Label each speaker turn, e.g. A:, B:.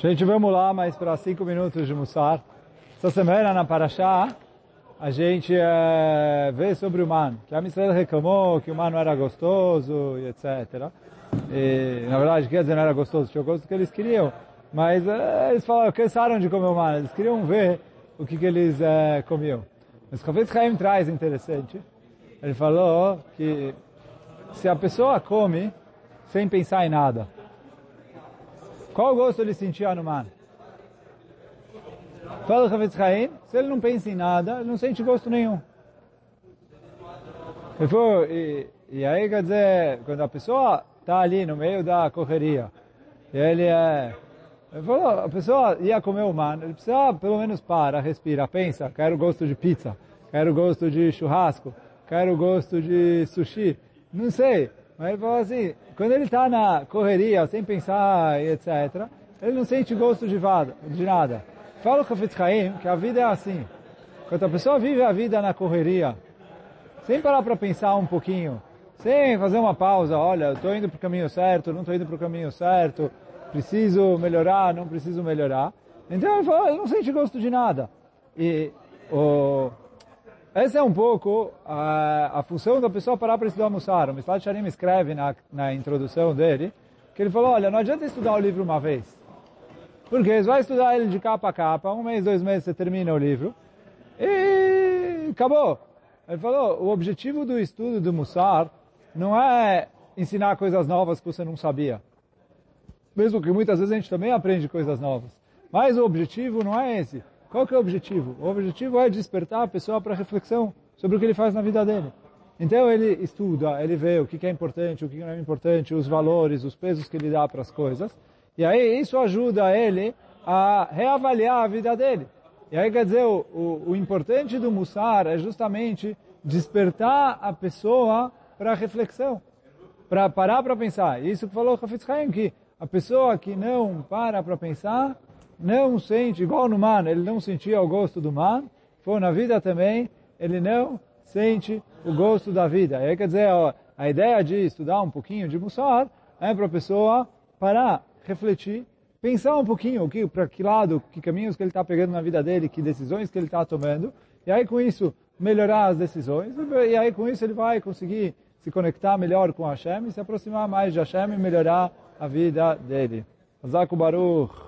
A: Gente, vamos lá mais para cinco minutos de Mussar. Essa semana na Paraxá, a gente é, vê sobre o man, que a Israel reclamou que o man não era gostoso e etc. E, na verdade, quer dizer, não era gostoso, tinha o gosto que eles queriam. Mas é, eles falaram, cansaram de comer o man, eles queriam ver o que, que eles é, comiam. Mas o Kafetz Chaim traz interessante. Ele falou que se a pessoa come sem pensar em nada, qual gosto ele sentia no man? Fala o se ele não pensa em nada, ele não sente gosto nenhum. E, e aí, quer dizer, quando a pessoa está ali no meio da correria, e ele é... Ele falou, a pessoa ia comer o man, ele precisa pelo menos para, respira, pensa, quero gosto de pizza, quero gosto de churrasco, quero gosto de sushi, não sei. Mas ele falou assim, quando ele está na correria, sem pensar e etc., ele não sente gosto de, vada, de nada. Fala o Chafetz Chaim que a vida é assim. Quando a pessoa vive a vida na correria, sem parar para pensar um pouquinho, sem fazer uma pausa, olha, estou indo para o caminho certo, não estou indo para o caminho certo, preciso melhorar, não preciso melhorar. Então ele fala, ele não sente gosto de nada. E o essa é um pouco a, a função da pessoa parar para estudar Mussar. O Mislat Sharim escreve na, na introdução dele que ele falou, olha, não adianta estudar o livro uma vez. Porque você vai estudar ele de capa a capa, um mês, dois meses você termina o livro e acabou. Ele falou, o objetivo do estudo do Mussar não é ensinar coisas novas que você não sabia. Mesmo que muitas vezes a gente também aprende coisas novas. Mas o objetivo não é esse. Qual que é o objetivo? O objetivo é despertar a pessoa para reflexão sobre o que ele faz na vida dele. Então ele estuda, ele vê o que é importante, o que não é importante, os valores, os pesos que ele dá para as coisas. E aí isso ajuda ele a reavaliar a vida dele. E aí quer dizer, o, o, importante do Mussar é justamente despertar a pessoa para reflexão, para parar para pensar. Isso que falou o Hafez Chaim, que a pessoa que não para para pensar, não sente, igual no man, ele não sentia o gosto do man, for na vida também, ele não sente o gosto da vida. E aí, quer dizer, ó, a ideia de estudar um pouquinho de Mussar é para a pessoa parar, refletir, pensar um pouquinho que, para que lado, que caminhos que ele está pegando na vida dele, que decisões que ele está tomando, e aí com isso melhorar as decisões, e aí com isso ele vai conseguir se conectar melhor com Hashem e se aproximar mais de Hashem e melhorar a vida dele. Zaku Baruch.